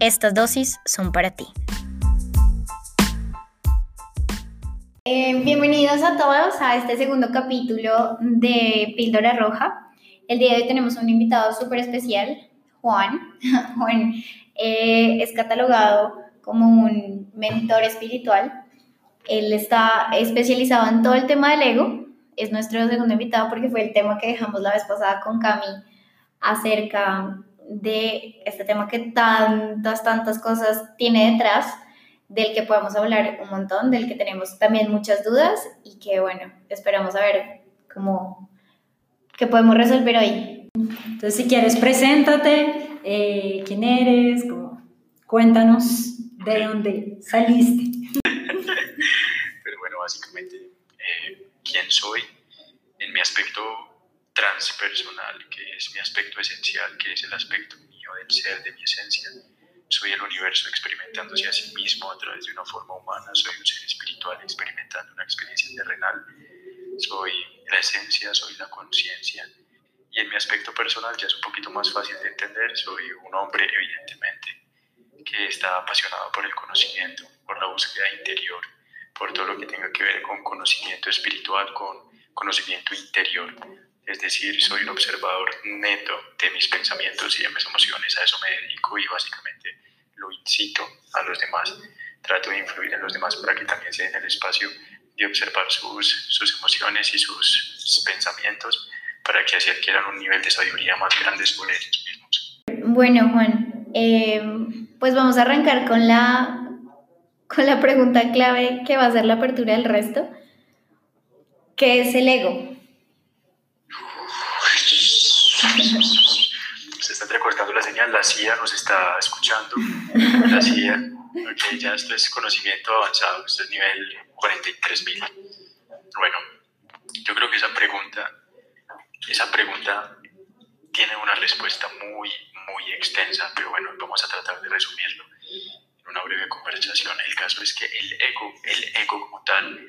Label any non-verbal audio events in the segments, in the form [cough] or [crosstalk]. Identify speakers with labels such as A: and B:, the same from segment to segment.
A: estas dosis son para ti. Eh, bienvenidos a todos a este segundo capítulo de Píldora Roja. El día de hoy tenemos un invitado súper especial, Juan. [laughs] Juan eh, es catalogado como un mentor espiritual. Él está especializado en todo el tema del ego. Es nuestro segundo invitado porque fue el tema que dejamos la vez pasada con Cami acerca de este tema que tantas, tantas cosas tiene detrás, del que podemos hablar un montón, del que tenemos también muchas dudas y que, bueno, esperamos a ver cómo, qué podemos resolver hoy.
B: Entonces, si quieres, preséntate, eh, quién eres, cuéntanos de dónde saliste. [laughs]
C: Pero bueno, básicamente, eh, quién soy en mi aspecto transpersonal, que es mi aspecto esencial, que es el aspecto mío del ser, de mi esencia. Soy el universo experimentándose a sí mismo a través de una forma humana, soy un ser espiritual experimentando una experiencia terrenal, soy la esencia, soy la conciencia. Y en mi aspecto personal ya es un poquito más fácil de entender, soy un hombre evidentemente que está apasionado por el conocimiento, por la búsqueda interior, por todo lo que tenga que ver con conocimiento espiritual, con conocimiento interior, es decir, soy un observador neto de mis pensamientos y de mis emociones, a eso me dedico y básicamente lo incito a los demás, trato de influir en los demás para que también se den el espacio de observar sus, sus emociones y sus pensamientos para que así adquieran un nivel de sabiduría más grande sobre ellos mismos.
A: Bueno, Juan, eh, pues vamos a arrancar con la, con la pregunta clave que va a ser la apertura del resto. ¿Qué es el ego?
C: Se está recortando la señal, la CIA nos está escuchando. La CIA, ok, ya esto es conocimiento avanzado, esto es nivel 43.000. Bueno, yo creo que esa pregunta, esa pregunta tiene una respuesta muy, muy extensa, pero bueno, vamos a tratar de resumirlo en una breve conversación. El caso es que el ego, el ego como tal,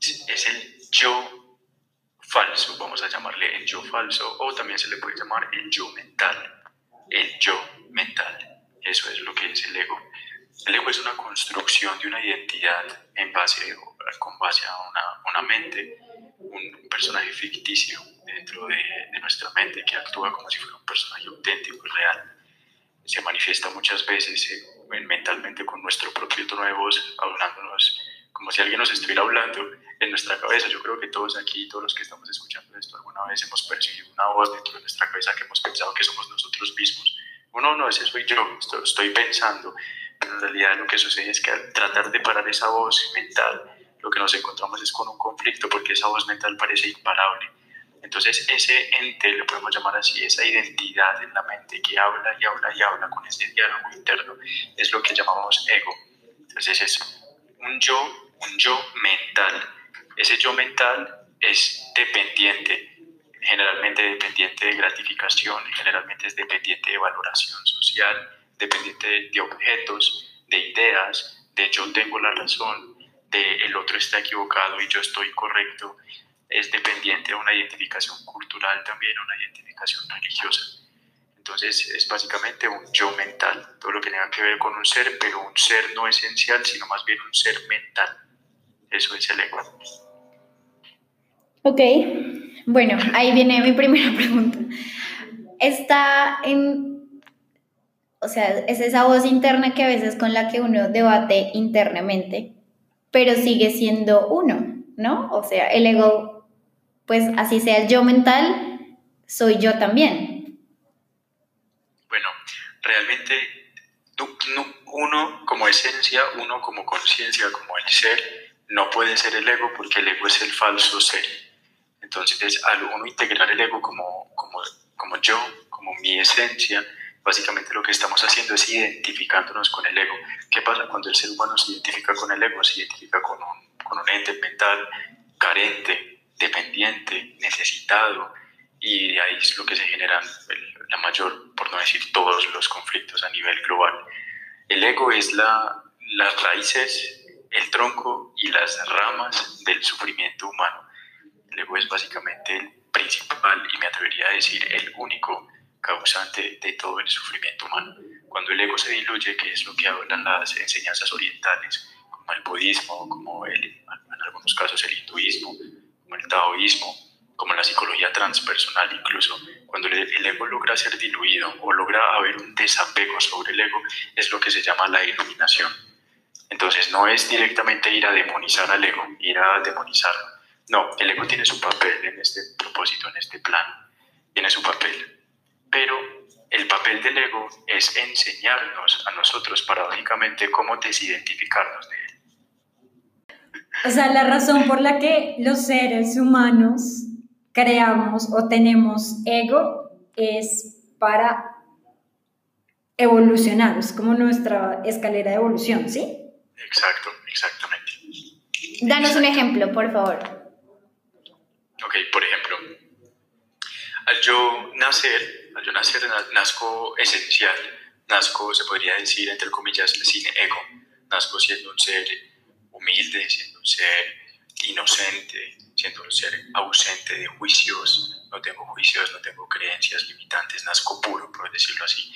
C: es el yo falso, vamos a llamarle el yo falso, o también se le puede llamar el yo mental. El yo mental, eso es lo que es el ego. El ego es una construcción de una identidad en base, con base a una, una mente, un personaje ficticio dentro de, nuestra mente que actúa como si fuera un personaje auténtico y real. Se manifiesta muchas veces eh, mentalmente con nuestro propio tono de voz, hablándonos como si alguien nos estuviera hablando en nuestra cabeza. Yo creo que todos aquí, todos los que estamos escuchando esto, alguna vez hemos percibido una voz dentro de nuestra cabeza que hemos pensado que somos nosotros mismos. Uno, no, ese soy yo, estoy, pensando, pero en realidad lo que sucede es que al tratar de parar esa voz mental, lo que nos encontramos es con un conflicto porque esa voz mental parece imparable. Entonces ese ente, le podemos llamar así, esa identidad en la mente que habla y habla y habla con ese diálogo interno, es lo que llamamos ego. Entonces es un yo, un yo mental ese yo mental es dependiente, generalmente dependiente de gratificación, generalmente es dependiente de valoración social, dependiente de objetos, de ideas, de yo tengo la razón, de el otro está equivocado y yo estoy correcto, es dependiente de una identificación cultural también, una identificación religiosa. Entonces es básicamente un yo mental, todo lo que tenga que ver con un ser, pero un ser no esencial, sino más bien un ser mental. Eso es el ego.
A: Ok, bueno, ahí viene mi primera [laughs] pregunta. Está en, o sea, es esa voz interna que a veces con la que uno debate internamente, pero sigue siendo uno, ¿no? O sea, el ego, pues así sea el yo mental, soy yo también.
C: Bueno, realmente uno como esencia, uno como conciencia, como el ser, no puede ser el ego porque el ego es el falso ser entonces, al uno integrar el ego como, como, como yo, como mi esencia, básicamente lo que estamos haciendo es identificándonos con el ego. ¿Qué pasa cuando el ser humano se identifica con el ego? Se identifica con un, con un ente mental carente, dependiente, necesitado, y de ahí es lo que se generan la mayor, por no decir todos los conflictos a nivel global. El ego es la, las raíces, el tronco y las ramas del sufrimiento humano. El ego es básicamente el principal y me atrevería a decir el único causante de todo el sufrimiento humano. Cuando el ego se diluye, que es lo que hablan las enseñanzas orientales, como el budismo, como el, en algunos casos el hinduismo, como el taoísmo, como la psicología transpersonal incluso, cuando el ego logra ser diluido o logra haber un desapego sobre el ego, es lo que se llama la iluminación. Entonces no es directamente ir a demonizar al ego, ir a demonizarlo. No, el ego tiene su papel en este propósito, en este plan, tiene su papel. Pero el papel del ego es enseñarnos a nosotros paradójicamente cómo desidentificarnos de él.
B: O sea, la razón por la que los seres humanos creamos o tenemos ego es para evolucionar, es como nuestra escalera de evolución, ¿sí?
C: Exacto, exactamente.
A: Danos un ejemplo, por favor.
C: Ok, por ejemplo, al yo nacer, al yo nacer nazco esencial, nazco, se podría decir, entre comillas, sin ego, nazco siendo un ser humilde, siendo un ser inocente, siendo un ser ausente de juicios, no tengo juicios, no tengo creencias limitantes, nazco puro, por decirlo así.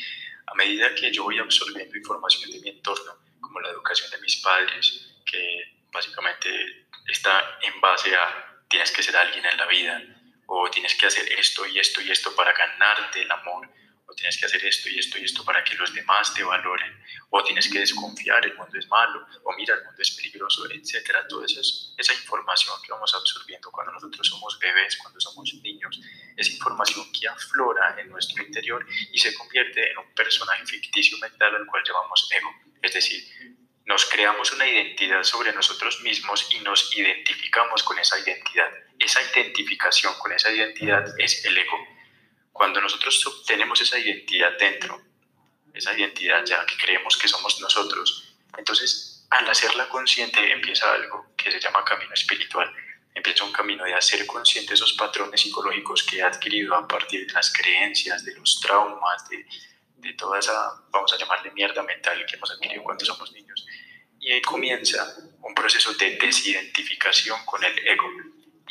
C: A medida que yo voy absorbiendo información de mi entorno, como la educación de mis padres, que básicamente está en base a tienes que ser alguien en la vida, o tienes que hacer esto y esto y esto para ganarte el amor, o tienes que hacer esto y esto y esto para que los demás te valoren, o tienes que desconfiar, el mundo es malo, o mira, el mundo es peligroso, etcétera. Toda esa, esa información que vamos absorbiendo cuando nosotros somos bebés, cuando somos niños, es información que aflora en nuestro interior y se convierte en un personaje ficticio mental al cual llamamos ego. Es decir, nos creamos una identidad sobre nosotros mismos y nos identificamos con esa identidad. Esa identificación con esa identidad es el ego cuando nosotros obtenemos esa identidad dentro, esa identidad ya que creemos que somos nosotros, entonces al hacerla consciente empieza algo que se llama camino espiritual. Empieza un camino de hacer consciente esos patrones psicológicos que he adquirido a partir de las creencias, de los traumas, de, de toda esa, vamos a llamarle mierda mental que hemos adquirido cuando somos niños. Y ahí comienza un proceso de desidentificación con el ego,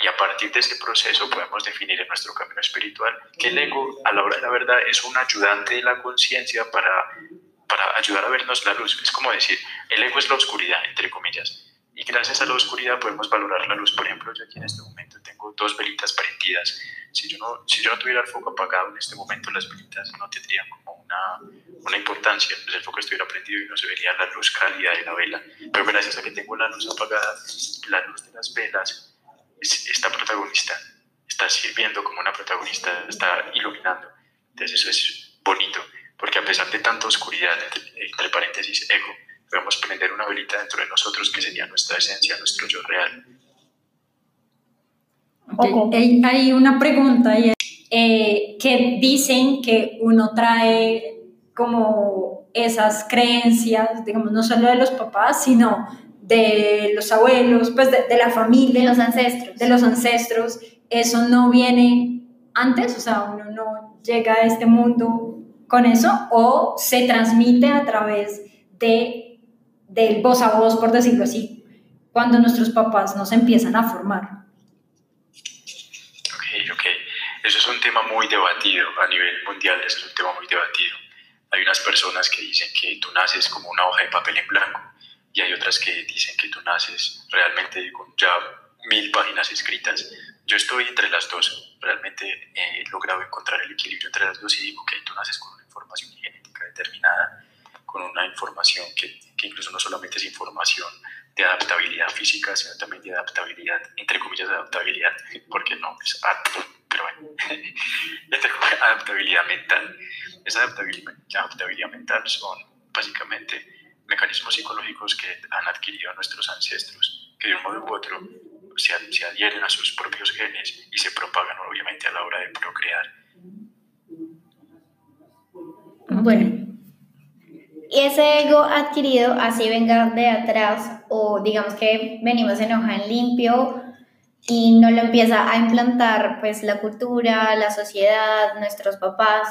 C: y a partir de ese proceso podemos definir en nuestro camino espiritual que el ego, a la hora de la verdad, es un ayudante de la conciencia para, para ayudar a vernos la luz. Es como decir, el ego es la oscuridad, entre comillas. Y gracias a la oscuridad podemos valorar la luz. Por ejemplo, yo aquí en este momento tengo dos velitas prendidas. Si yo no, si yo no tuviera el foco apagado en este momento, las velitas no tendrían como una, una importancia. Pues el foco estuviera prendido y no se vería la luz cálida de la vela. Pero gracias a que tengo la luz apagada, la luz de las velas esta protagonista está sirviendo como una protagonista, está iluminando. Entonces eso es bonito, porque a pesar de tanta oscuridad, entre, paréntesis, ego, podemos prender una velita dentro de nosotros que sería nuestra esencia, nuestro yo real.
B: Hay una pregunta eh, que dicen que uno trae como esas creencias, digamos, no solo de los papás, sino de los abuelos, pues de, la familia.
A: De los ancestros.
B: De los ancestros. Eso no viene antes, o sea, uno no llega a este mundo con eso o se transmite a través de, del voz a voz, por decirlo así, cuando nuestros papás nos empiezan a formar.
C: Ok, ok. Eso es un tema muy debatido a nivel mundial, es un tema muy debatido. Hay unas personas que dicen que tú naces como una hoja de papel en blanco y hay otras que dicen que tú naces realmente con ya mil páginas escritas. Yo estoy entre las dos, realmente he logrado encontrar el equilibrio entre las dos y digo que tú naces con una información genética determinada, con una información que, que incluso no solamente es información de adaptabilidad física, sino también de adaptabilidad, entre comillas, adaptabilidad, porque no es apto, pero bueno, [laughs] adaptabilidad mental. Esa adaptabilidad, adaptabilidad mental son básicamente mecanismos psicológicos que han adquirido nuestros ancestros, que de un modo u otro se, se adhieren a sus propios genes y se propagan obviamente a la hora de procrear.
A: Bueno, y ese ego adquirido, así venga de atrás, o digamos que venimos en limpio y no lo empieza a implantar pues la cultura, la sociedad, nuestros papás,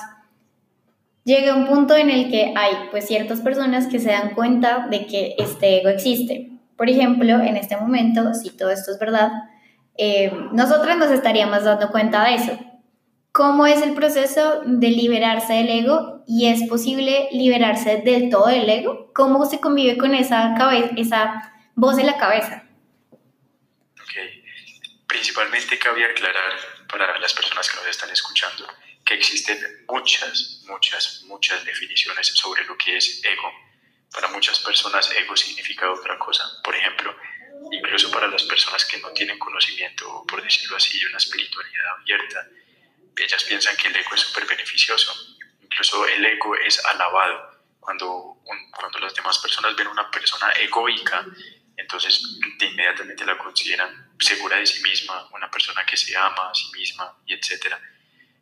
A: llega un punto en el que hay pues ciertas personas que se dan cuenta de que este ego existe. Por ejemplo, en este momento, si todo esto es verdad, eh, nosotros nos estaríamos dando cuenta de eso. ¿Cómo es el proceso de liberarse del ego y es posible liberarse del todo del ego? ¿Cómo se convive con esa, cabeza, esa voz en la cabeza?
C: Ok, principalmente cabe aclarar para las personas que nos están escuchando que existen muchas, muchas, muchas definiciones sobre lo que es ego. Para muchas personas ego significa otra cosa. Por ejemplo, incluso para las personas que no tienen conocimiento, por decirlo así, de una espiritualidad abierta, ellas piensan que el ego es súper beneficioso. Incluso el ego es alabado. Cuando, cuando las demás personas ven una persona egoica, entonces de inmediatamente la consideran segura de sí misma, una persona que se ama a sí misma, y etcétera.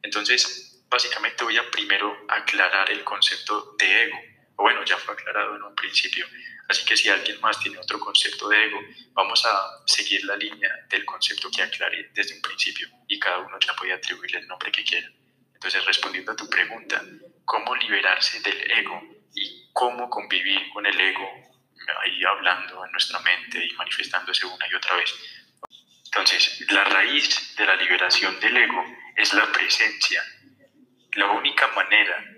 C: Entonces, básicamente voy a primero aclarar el concepto de ego. O bueno, ya fue aclarado en un principio. Así que si alguien más tiene otro concepto de ego, vamos a seguir la línea del concepto que aclaré desde un principio y cada uno ya puede atribuirle el nombre que quiera. Entonces, respondiendo a tu pregunta, ¿cómo liberarse del ego y cómo convivir con el ego ahí hablando en nuestra mente y manifestándose una y otra vez? Entonces, la raíz de la liberación del ego es la presencia. La única manera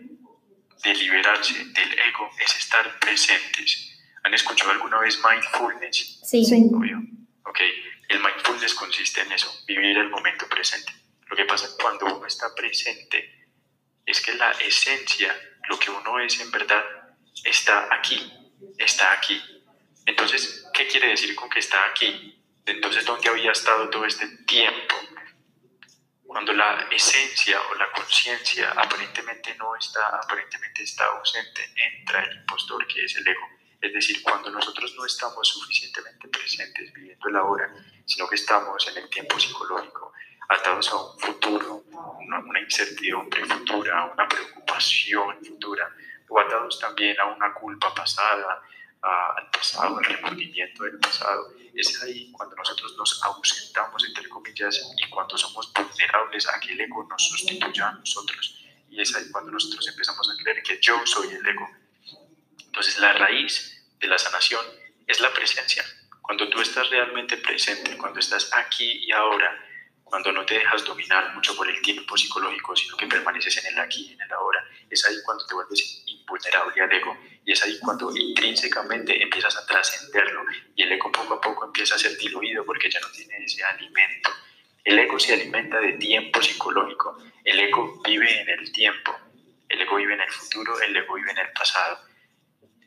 C: de liberarse del ego es estar presentes. ¿Han escuchado alguna vez mindfulness?
A: Sí. sí.
C: Obvio. Ok. El mindfulness consiste en eso, vivir el momento presente. Lo que pasa cuando uno está presente es que la esencia, lo que uno es en verdad, está aquí, está aquí. Entonces, ¿qué quiere decir con que está aquí? Entonces, ¿dónde había estado todo este tiempo? Cuando la esencia o la conciencia aparentemente no está, aparentemente está ausente, entra el impostor que es el ego. Es decir, cuando nosotros no estamos suficientemente presentes viviendo el ahora, sino que estamos en el tiempo psicológico, atados a un futuro, una, una incertidumbre futura, una preocupación futura, o atados también a una culpa pasada, al pasado, al remordimiento del pasado. Es ahí cuando nosotros nos ausentamos, entre comillas, y cuando somos vulnerables a que el ego nos sustituya a nosotros. Y es ahí cuando nosotros empezamos a creer que yo soy el ego. Entonces la raíz de la sanación es la presencia. Cuando tú estás realmente presente, cuando estás aquí y ahora, cuando no te dejas dominar mucho por el tiempo psicológico, sino que permaneces en el aquí y en el ahora, es ahí cuando te vuelves invulnerable al ego y es ahí cuando intrínsecamente empiezas a trascenderlo y el ego poco a poco empieza a ser diluido porque ya no tiene ese alimento. El ego se alimenta de tiempo psicológico, el ego vive en el tiempo, el ego vive en el futuro, el ego vive en el pasado.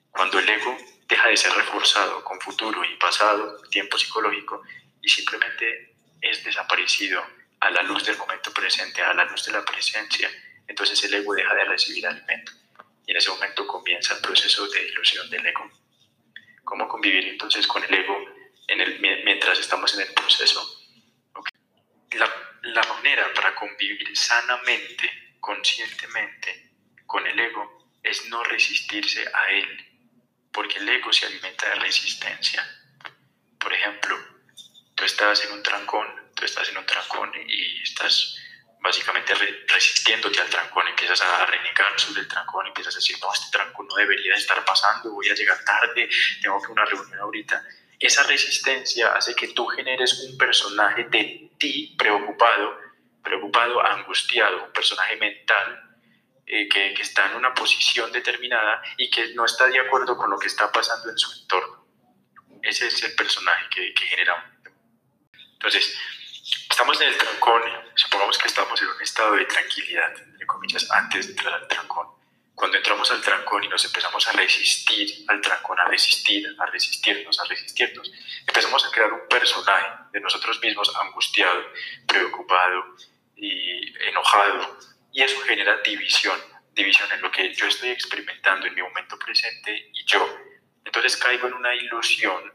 C: Cuando el ego deja de ser reforzado con futuro y pasado, tiempo psicológico, y simplemente es desaparecido a la luz del momento presente, a la luz de la presencia, entonces el ego deja de recibir alimento. Y en ese momento comienza el proceso de ilusión del ego. ¿Cómo convivir entonces con el ego en el, mientras estamos en el proceso? La, la manera para convivir sanamente, conscientemente con el ego es no resistirse a él, porque el ego se alimenta de resistencia. Por ejemplo, tú estás en un trancón, tú estás en un trancón y estás básicamente resistiéndote al trancón, empiezas a renegar sobre el trancón, empiezas a decir, no, este trancón no debería estar pasando, voy a llegar tarde, tengo que una reunión ahorita. Esa resistencia hace que tú generes un personaje de ti preocupado, preocupado, angustiado, un personaje mental eh, que, está en una posición determinada y que no está de acuerdo con lo que está pasando en su entorno. Ese es el personaje que, que genera entonces, estamos en el trancón, supongamos que estamos en un estado de tranquilidad, entre comillas, antes de entrar al trancón. Cuando entramos al trancón y nos empezamos a resistir al trancón, a resistir, a resistirnos, a resistirnos, empezamos a crear un personaje de nosotros mismos angustiado, preocupado y enojado. Y eso genera división, división en lo que yo estoy experimentando en mi momento presente y yo. Entonces caigo en una ilusión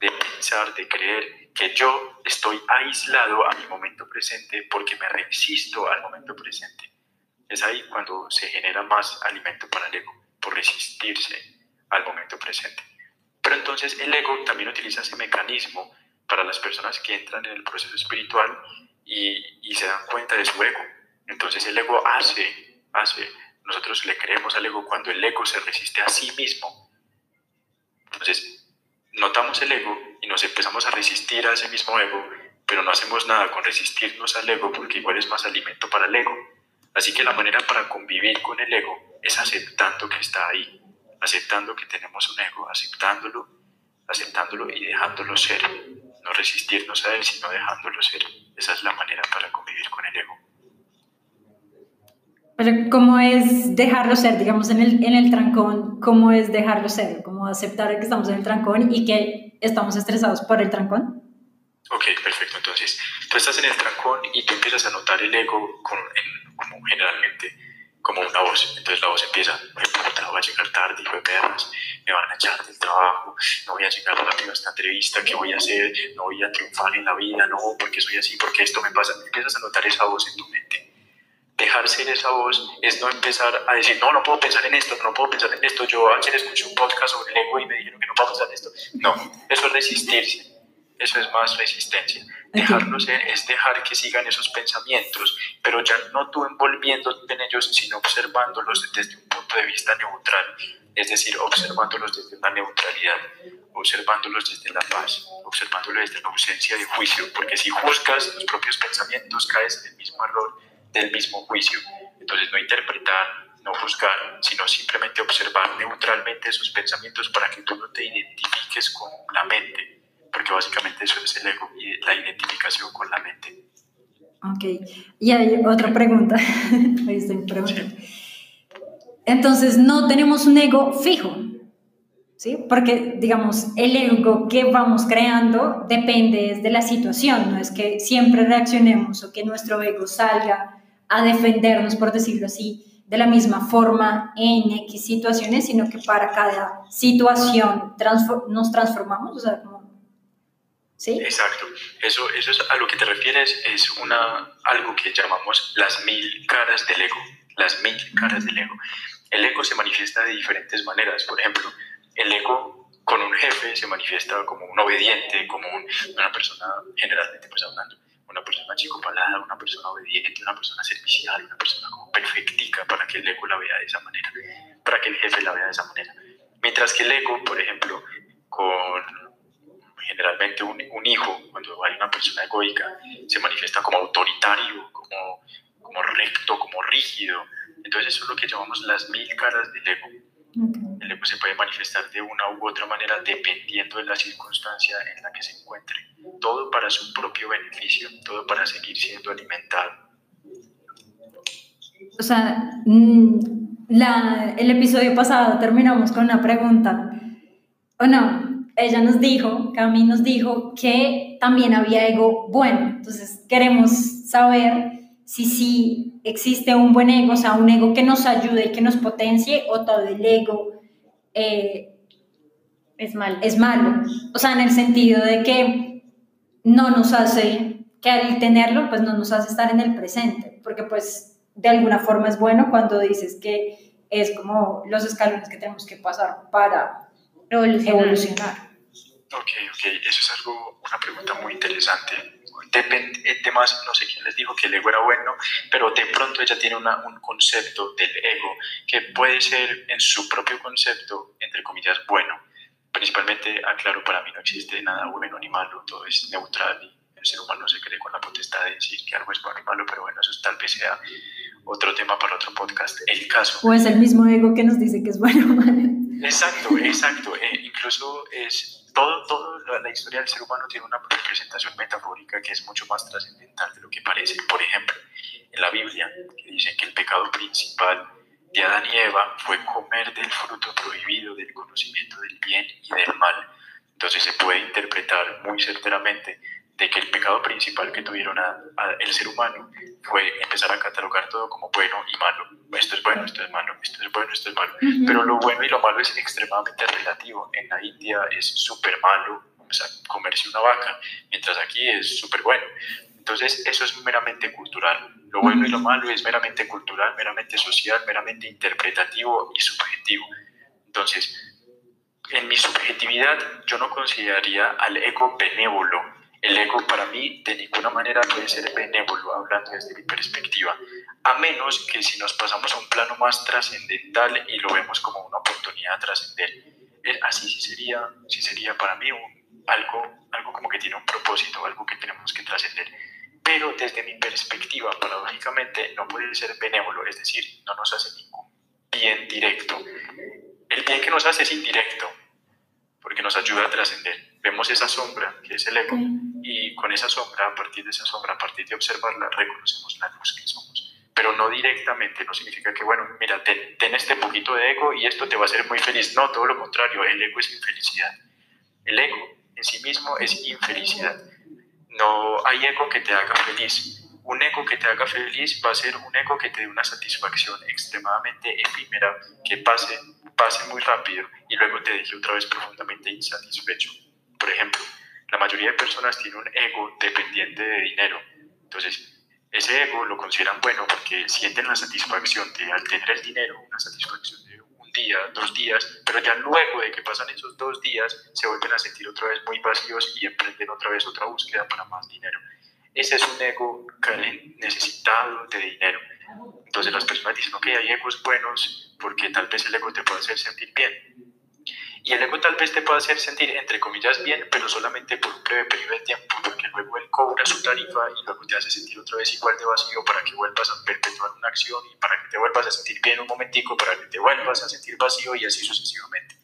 C: de pensar, de creer que yo estoy aislado a mi momento presente porque me resisto al momento presente. Es ahí cuando se genera más alimento para el ego, por resistirse al momento presente. Pero entonces el ego también utiliza ese mecanismo para las personas que entran en el proceso espiritual y, y se dan cuenta de su ego. Entonces el ego hace, hace, nosotros le creemos al ego cuando el ego se resiste a sí mismo. Entonces notamos el ego y nos empezamos a resistir a ese mismo ego, pero no hacemos nada con resistirnos al ego porque igual es más alimento para el ego. Así que la manera para convivir con el ego es aceptando que está ahí, aceptando que tenemos un ego, aceptándolo, aceptándolo y dejándolo ser. No resistirnos a él, sino dejándolo ser. Esa es la manera para convivir con el ego.
B: Pero ¿cómo es dejarlo ser? Digamos, en el, en el trancón, ¿cómo es dejarlo ser? ¿Cómo aceptar que estamos en el trancón y que estamos estresados por el trancón?
C: Ok, perfecto. Entonces, tú estás en el trancón y tú empiezas a notar el ego con, como generalmente como una voz. Entonces la voz empieza, puta, voy a llegar tarde, hijo de perras, me van a echar del trabajo, no voy a llegar rápido a esta entrevista, ¿qué voy a hacer? No voy a triunfar en la vida, no, porque soy así, porque esto me pasa. Empiezas a notar esa voz en tu mente. Dejar ser esa voz es no empezar a decir, no, no puedo pensar en esto, no puedo pensar en esto. Yo ayer escuché un podcast sobre el ego y me dijeron que no puedo pensar en esto. No, eso es resistirse eso es más resistencia. Dejarlo ser es dejar que sigan esos pensamientos, pero ya no tú envolviéndote en ellos, sino observándolos desde un punto de vista neutral, es decir, observándolos desde una neutralidad, observándolos desde la paz, observándolos desde la ausencia de juicio, porque si juzgas tus propios pensamientos caes en el mismo error del mismo juicio. Entonces no interpretar, no juzgar, sino simplemente observar neutralmente esos pensamientos para que tú no te identifiques con la mente porque básicamente eso es el ego y la identificación con la mente.
B: Ok, y hay otra pregunta. [laughs] Ahí estoy preguntando. Entonces, no tenemos un ego fijo, ¿sí? Porque, digamos, el ego que vamos creando depende de la situación, no es que siempre reaccionemos o que nuestro ego salga a defendernos, por decirlo así, de la misma forma en X situaciones, sino que para cada situación nos transformamos, o sea, como
C: Exacto. Eso, eso es a lo que te refieres, es una, algo que llamamos las mil caras del ego. Las mil caras del ego. El ego se manifiesta de diferentes maneras. Por ejemplo, el ego con un jefe se manifiesta como un obediente, como una persona, generalmente pues hablando, una persona chicopalada, una persona obediente, una persona servicial, una persona como perfectica para que el ego la vea de esa manera, para que el jefe la vea de esa manera. Mientras que el ego, por ejemplo, con generalmente un, un, hijo, cuando hay una persona egoica, se manifiesta como autoritario, como, como recto, como rígido. Entonces eso es lo que llamamos las mil caras del ego. El ego se puede manifestar de una u otra manera dependiendo de la circunstancia en la que se encuentre. Todo para su propio beneficio, todo para seguir siendo alimentado.
B: O sea, mm, la, el episodio pasado terminamos con una pregunta. ¿O no? ella nos dijo, Cami nos dijo que también había ego bueno. Entonces queremos saber si sí existe un buen ego, o sea, un ego que nos ayude y que nos potencie, o todo el ego eh, es malo. Es malo. O sea, en el sentido de que no nos hace, que al tenerlo, pues no nos hace estar en el presente, porque pues de alguna forma es bueno cuando dices que es como los escalones que tenemos que pasar para evolucionar.
C: Ok, ok, eso es algo, una pregunta muy interesante. Depende, temas, no sé quién les dijo que el ego era bueno, pero de pronto ella tiene una, un concepto del ego que puede ser en su propio concepto, entre comillas, bueno. Principalmente, aclaro, para mí no existe nada bueno ni malo, todo es neutral y el ser humano se cree con la potestad de decir que algo es bueno y malo, pero bueno, eso tal vez sea otro tema para otro podcast. El caso.
B: O es el mismo ego que nos dice que es bueno o malo.
C: Exacto, exacto. Eh, incluso es todo, todo la, historia del ser humano tiene una representación metafórica que es mucho más trascendental de lo que parece. Por ejemplo, en la Biblia dicen que el pecado principal de Adán y Eva fue comer del fruto prohibido del conocimiento del bien y del mal. Entonces se puede interpretar muy certeramente de que el pecado principal que tuvieron el ser humano fue empezar a catalogar todo como bueno y malo. Esto es bueno, esto es malo, esto es bueno, esto es malo. Pero lo bueno y lo malo es extremadamente relativo. En la India es súper malo o sea, comerse una vaca, mientras aquí es súper bueno. Entonces, eso es meramente cultural. Lo bueno y lo malo es meramente cultural, meramente social, meramente interpretativo y subjetivo. Entonces, en mi subjetividad, yo no consideraría al ego benévolo. El ego para mí de ninguna manera puede ser benévolo, hablando desde mi perspectiva, a menos que si nos pasamos a un plano más trascendental y lo vemos como una oportunidad de trascender. Eh, así sí sería, sí sería para mí algo, algo como que tiene un propósito, algo que tenemos que trascender. Pero desde mi perspectiva, paradójicamente, no puede ser benévolo, es decir, no nos hace ningún bien directo. El bien que nos hace es indirecto, porque nos ayuda a trascender. Vemos esa sombra, que es el ego, y con esa sombra, a partir de esa sombra, a partir de observarla, reconocemos la luz que somos. Pero no directamente, no significa que, bueno, mira, ten, ten este poquito de ego y esto te va a hacer muy feliz. No, todo lo contrario, el ego es infelicidad. El ego en sí mismo es infelicidad. No hay ego que te haga feliz. Un ego que te haga feliz va a ser un ego que te dé una satisfacción extremadamente efímera, que pase, pase muy rápido y luego te deje otra vez profundamente insatisfecho. Por ejemplo, la mayoría de personas tienen un ego dependiente de dinero. Entonces, ese ego lo consideran bueno porque sienten la satisfacción de tener el dinero, una satisfacción de un día, dos días, pero ya luego de que pasan esos dos días se vuelven a sentir otra vez muy vacíos y emprenden otra vez otra búsqueda para más dinero. Ese es un ego necesitado de dinero. Entonces las personas dicen, ok, hay egos buenos porque tal vez el ego te puede hacer sentir bien. Y el ego tal vez te puede hacer sentir, entre comillas, bien, pero solamente por un breve periodo de tiempo, porque luego él cobra su tarifa y luego te hace sentir otra vez igual de vacío para que vuelvas a perpetuar una acción y para que te vuelvas a sentir bien un momentico, para que te vuelvas a sentir vacío y así sucesivamente.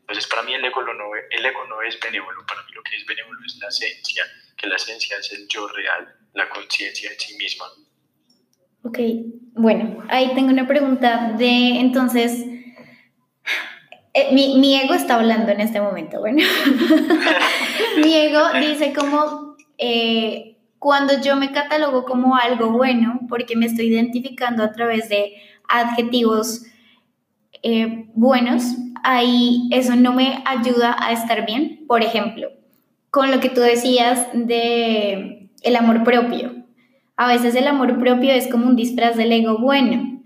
C: Entonces, para mí el ego, no, el ego no es benévolo, para mí lo que es benévolo es la esencia, que la esencia es el yo real, la conciencia en sí misma.
A: Ok, bueno, ahí tengo una pregunta de entonces, eh, mi, mi, ego está hablando en este momento, bueno, [laughs] mi ego dice como, eh, cuando yo me catalogo como algo bueno, porque me estoy identificando a través de adjetivos eh, buenos, ahí eso no me ayuda a estar bien. Por ejemplo, con lo que tú decías de el amor propio. A veces el amor propio es como un disfraz del ego bueno,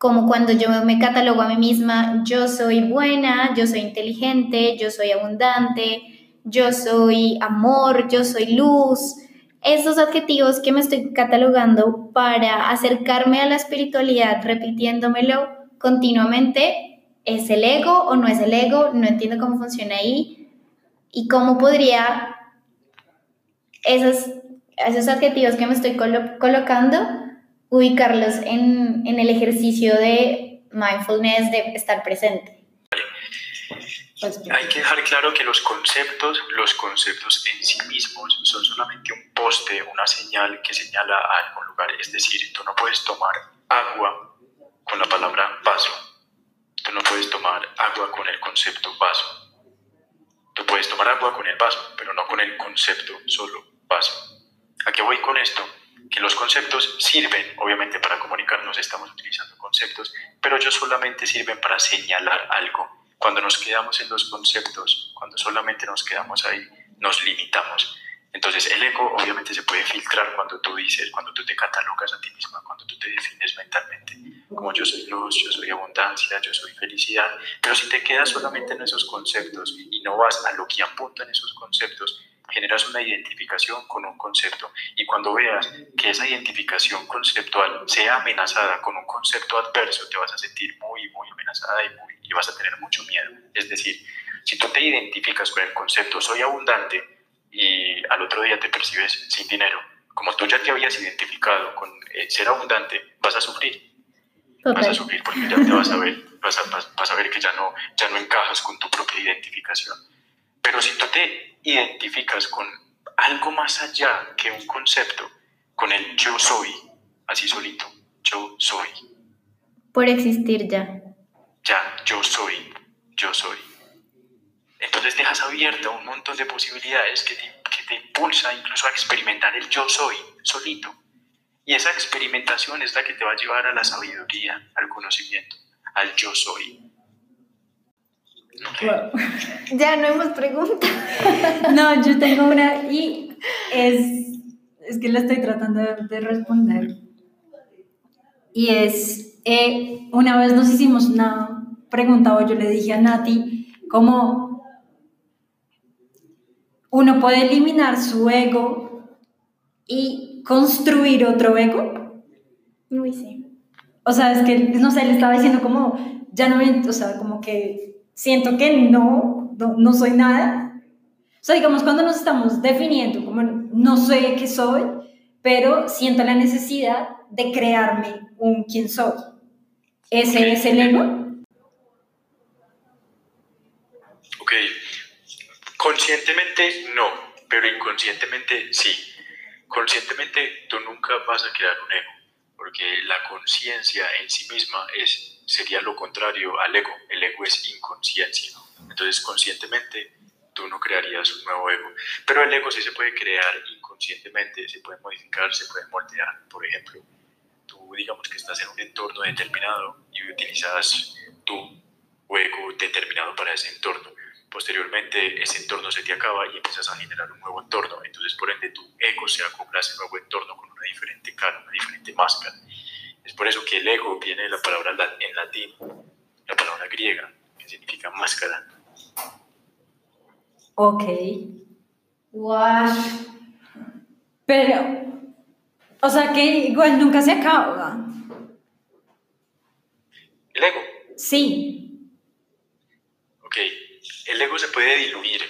A: como cuando yo me catalogo a mí misma, yo soy buena, yo soy inteligente, yo soy abundante, yo soy amor, yo soy luz. Esos adjetivos que me estoy catalogando para acercarme a la espiritualidad, repitiéndomelo continuamente, ¿es el ego o no es el ego? No entiendo cómo funciona ahí y cómo podría esos, esos adjetivos que me estoy colocando ubicarlos en, en, el ejercicio de mindfulness, de estar presente.
C: Hay que dejar claro que los conceptos, los conceptos en sí mismos son solamente un poste, una señal que señala a algún lugar. Es decir, tú no puedes tomar agua con la palabra vaso. Tú no puedes tomar agua con el concepto vaso. Tú puedes tomar agua con el vaso, pero no con el concepto solo vaso. ¿A qué voy con esto? Que los conceptos sirven, obviamente, para comunicarnos, estamos utilizando conceptos, pero ellos solamente sirven para señalar algo. Cuando nos quedamos en los conceptos, cuando solamente nos quedamos ahí, nos limitamos. Entonces el ego obviamente se puede filtrar cuando tú dices, cuando tú te catalogas a ti misma, cuando tú te defines mentalmente, como yo soy luz, yo soy abundancia, yo soy felicidad, pero si te quedas solamente en esos conceptos y no vas a lo que apuntan esos conceptos, generas una identificación con un concepto y cuando veas que esa identificación conceptual sea amenazada con un concepto adverso, te vas a sentir muy, muy amenazada y, y vas a tener mucho miedo. Es decir, si tú te identificas con el concepto soy abundante, y al otro día te percibes sin dinero, como tú ya te habías identificado con eh, ser abundante, vas a sufrir. Vas a sufrir porque ya te vas a ver, vas a, vas a ver que ya no, ya no encajas con tu propia identificación. Pero si tú te identificas con algo más allá que un concepto, con el yo soy, así solito, yo soy.
A: Por existir ya.
C: Ya, yo soy, yo soy entonces dejas abierta un montón de posibilidades que te, que te impulsa incluso a experimentar el yo soy solito. Y esa experimentación es la que te va a llevar a la sabiduría, al conocimiento, al yo soy.
A: Ya no hemos preguntado.
B: no, yo tengo una y es es que le estoy tratando de, responder. Y es, eh, una vez nos hicimos una pregunta o yo le dije a Nati, ¿cómo uno puede eliminar su ego y construir otro ego?
A: Uy, sí.
B: O sea, es que, no sé, le estaba diciendo como, ya no me, o sea, como que siento que no, no, no soy nada, o sea, digamos, cuando nos estamos definiendo, como no sé qué soy, pero siento la necesidad de crearme un quién soy. ¿Ese es el ego?
C: Ok. Conscientemente no, pero inconscientemente sí. Conscientemente tú nunca vas a crear un ego, porque la conciencia en sí misma es, sería lo contrario al ego. El ego es inconsciencia. Entonces, conscientemente tú no crearías un nuevo ego. Pero el ego sí se puede crear inconscientemente, se puede modificar, se puede moldear. Por ejemplo, tú digamos que estás en un entorno determinado y utilizas tu ego determinado para ese entorno. Posteriormente ese entorno se te acaba y empiezas a generar un nuevo entorno. Entonces, por ende, tu ego se acopla a ese nuevo entorno con una diferente cara, una diferente máscara. Es por eso que el ego viene de la palabra en latín, la palabra griega, que significa máscara
B: Ok.
A: Wow.
B: Pero, o sea que igual nunca se acaba.
C: ¿El ego?
B: Sí.
C: Ok. El ego se puede diluir.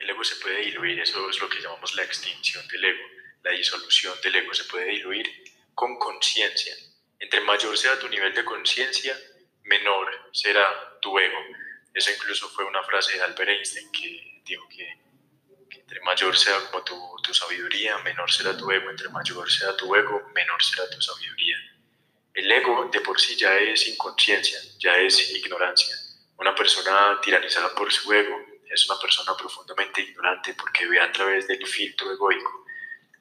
C: El ego se puede diluir. Eso es lo que llamamos la extinción del ego. La disolución del ego se puede diluir con conciencia. Entre mayor sea tu nivel de conciencia, menor será tu ego. Eso incluso fue una frase de Albert Einstein que digo que, entre mayor sea como tu, tu, sabiduría, menor será tu ego, entre mayor sea tu ego, menor será tu sabiduría. El ego de por sí ya es inconsciencia, ya es ignorancia. Una persona tiranizada por su ego es una persona profundamente ignorante porque ve a través del filtro egoico.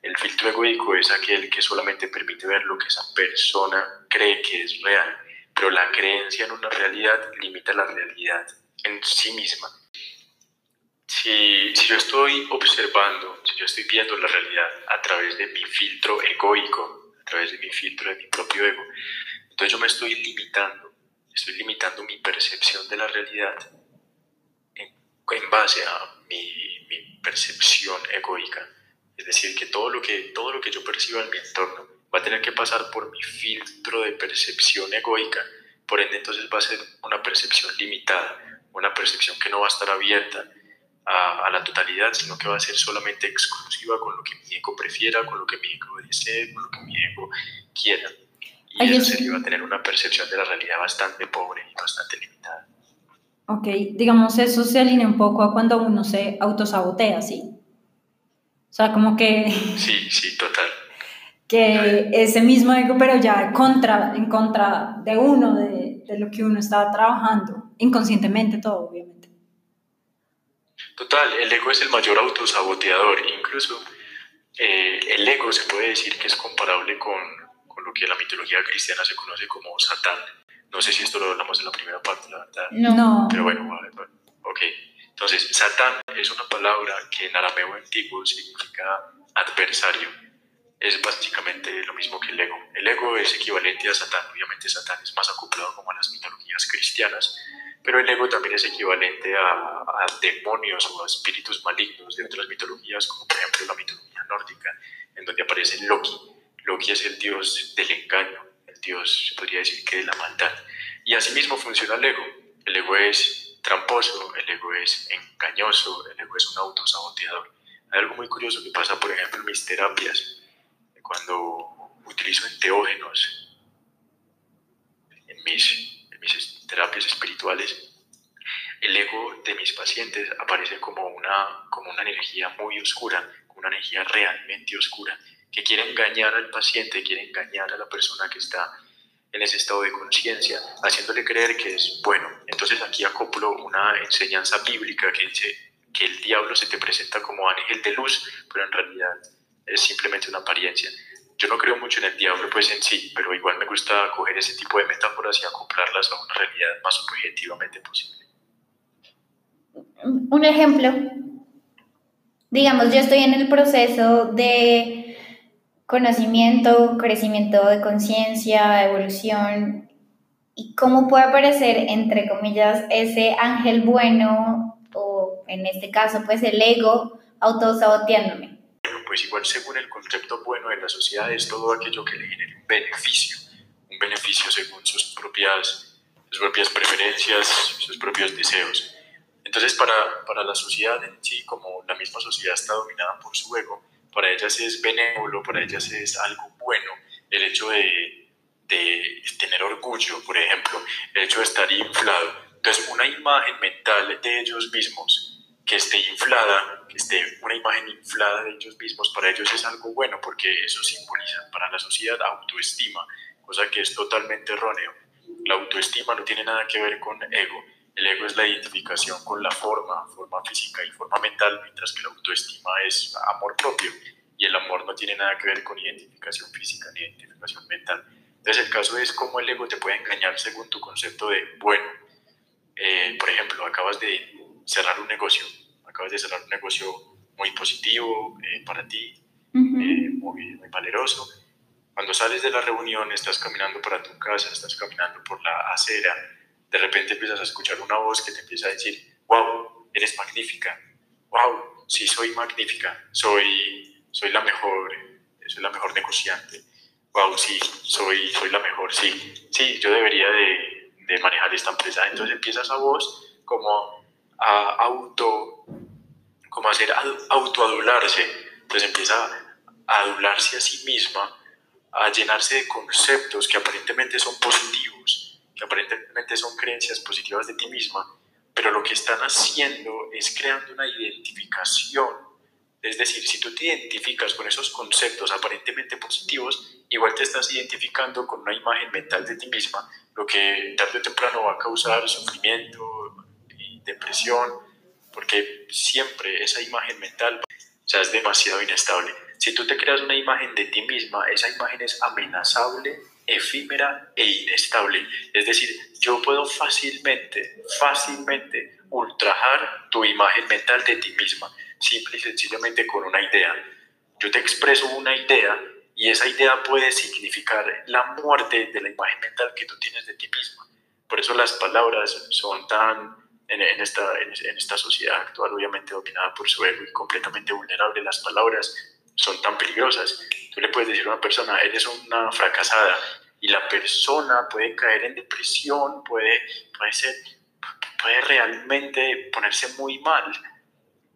C: El filtro egoico es aquel que solamente permite ver lo que esa persona cree que es real, pero la creencia en una realidad limita la realidad en sí misma si, si, yo estoy observando, si yo estoy viendo la realidad a través de mi filtro egoico, a través de mi filtro de mi propio ego, entonces yo me estoy limitando, estoy limitando mi percepción de la realidad en, base a mi, mi, percepción egoica. Es decir, que todo, lo que todo lo que yo perciba en mi entorno va a tener que pasar por mi filtro de percepción egoica, por ende entonces va a ser una percepción limitada, una percepción que no va a estar abierta a, la totalidad, sino que va a ser solamente exclusiva con lo que mi ego prefiera, con lo que mi ego desee, con lo que mi ego quiera. Y eso sería, va a tener una percepción de la realidad bastante pobre y bastante limitada.
B: Ok, digamos, eso se alinea un poco a cuando uno se autosabotea, ¿sí? O sea, como que...
C: Sí, sí, total. [laughs]
B: Que ese mismo ego, pero ya contra, en contra de uno, de, de lo que uno estaba trabajando, inconscientemente todo, obviamente.
C: Total, el ego es el mayor autosaboteador, incluso eh, el ego se puede decir que es comparable con, con, lo que en la mitología cristiana se conoce como Satán. No sé si esto lo hablamos en la primera parte, la verdad.
B: No.
C: Pero bueno, ok. Entonces, Satán es una palabra que en arameo antiguo significa adversario. Es básicamente lo mismo que el ego. El ego es equivalente a Satán. Obviamente Satán es más acoplado como a las mitologías cristianas, pero el ego también es equivalente a, demonios o a espíritus malignos de otras mitologías, como por ejemplo la mitología nórdica, en donde aparece Loki. Loki es el dios del engaño, el dios, se podría decir que de la maldad. Y así mismo funciona el ego. El ego es tramposo, el ego es engañoso, el ego es un autosaboteador. Hay algo muy curioso que pasa, por ejemplo, en mis terapias, cuando utilizo enteógenos en mis terapias espirituales, el ego de mis pacientes aparece como una, como una energía muy oscura, una energía realmente oscura, que quiere engañar al paciente, quiere engañar a la persona que está en ese estado de conciencia, haciéndole creer que es bueno. Entonces aquí acoplo una enseñanza bíblica que dice que el diablo se te presenta como ángel de luz, pero en realidad es simplemente una apariencia yo no creo mucho en el diablo pues en sí, pero igual me gusta coger ese tipo de metáforas y acoplarlas a una realidad más objetivamente posible.
A: Un ejemplo, digamos, yo estoy en el proceso de conocimiento, crecimiento de conciencia, evolución, y cómo puede aparecer, entre comillas, ese ángel bueno, o en este caso, pues el ego, autosaboteándome.
C: Bueno, pues igual según el concepto bueno de la sociedad es todo aquello que le genere un beneficio, un beneficio según sus propias, sus propias preferencias, sus propios deseos. Entonces, para, para la sociedad en sí, como la misma sociedad está dominada por su ego, para ellas es benévolo, para ellas es algo bueno el hecho de, de tener orgullo, por ejemplo, el hecho de estar inflado. Entonces, una imagen mental de ellos mismos que esté inflada, que esté una imagen inflada de ellos mismos, para ellos es algo bueno porque eso simboliza para la sociedad autoestima, cosa que es totalmente erróneo. La autoestima no tiene nada que ver con ego. El ego es la identificación con la forma, forma física y forma mental, mientras que la autoestima es amor propio y el amor no tiene nada que ver con identificación física ni identificación mental. Entonces el caso es cómo el ego te puede engañar según tu concepto de bueno. Eh, por ejemplo, acabas de cerrar un negocio, acabas de cerrar un negocio muy positivo eh, para ti, eh, muy, muy valeroso. Cuando sales de la reunión, estás caminando para tu casa, estás caminando por la acera, de repente empiezas a escuchar una voz que te empieza a decir, wow, eres magnífica, wow, sí, soy magnífica, soy, soy la mejor, soy la mejor negociante, wow, sí, soy, soy la mejor, sí, sí, yo debería de, de manejar esta empresa. Entonces empieza esa voz como a auto, como a hacer autoadularse, entonces empieza a adularse a sí misma, a llenarse de conceptos que aparentemente son positivos que aparentemente son creencias positivas de ti misma, pero lo que están haciendo es creando una identificación. Es decir, si tú te identificas con esos conceptos aparentemente positivos, igual te estás identificando con una imagen mental de ti misma, lo que tarde o temprano va a causar sufrimiento y depresión, porque siempre esa imagen mental ya es demasiado inestable. Si tú te creas una imagen de ti misma, esa imagen es amenazable efímera e inestable. Es decir, yo puedo fácilmente, fácilmente ultrajar tu imagen mental de ti misma, simple y sencillamente con una idea. Yo te expreso una idea y esa idea puede significar la muerte de la imagen mental que tú tienes de ti misma. Por eso las palabras son tan, en, esta, en esta sociedad actual, obviamente dominada por su ego y completamente vulnerable, las palabras son tan peligrosas. Tú le puedes decir a una persona, eres una fracasada, y la persona puede caer en depresión, puede, puede, ser, puede realmente ponerse muy mal,